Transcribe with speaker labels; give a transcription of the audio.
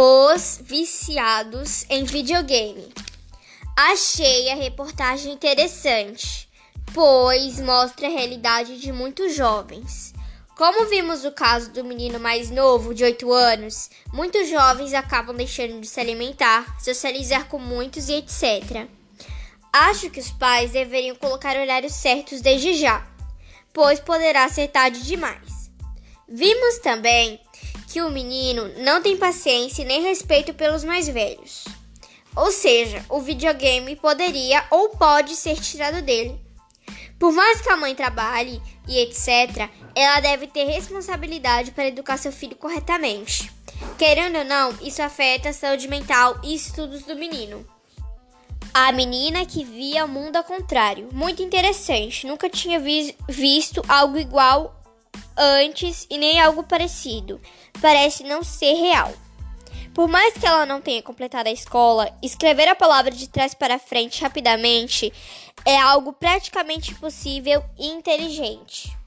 Speaker 1: Os viciados em videogame. Achei a reportagem interessante, pois mostra a realidade de muitos jovens. Como vimos o caso do menino mais novo, de 8 anos, muitos jovens acabam deixando de se alimentar, socializar com muitos e etc. Acho que os pais deveriam colocar horários certos desde já, pois poderá ser tarde demais. Vimos também que o menino não tem paciência nem respeito pelos mais velhos. Ou seja, o videogame poderia ou pode ser tirado dele. Por mais que a mãe trabalhe e etc., ela deve ter responsabilidade para educar seu filho corretamente. Querendo ou não, isso afeta a saúde mental e estudos do menino. A menina que via o mundo ao contrário. Muito interessante. Nunca tinha vi visto algo igual antes e nem algo parecido. Parece não ser real. Por mais que ela não tenha completado a escola, escrever a palavra de trás para frente rapidamente é algo praticamente possível e inteligente.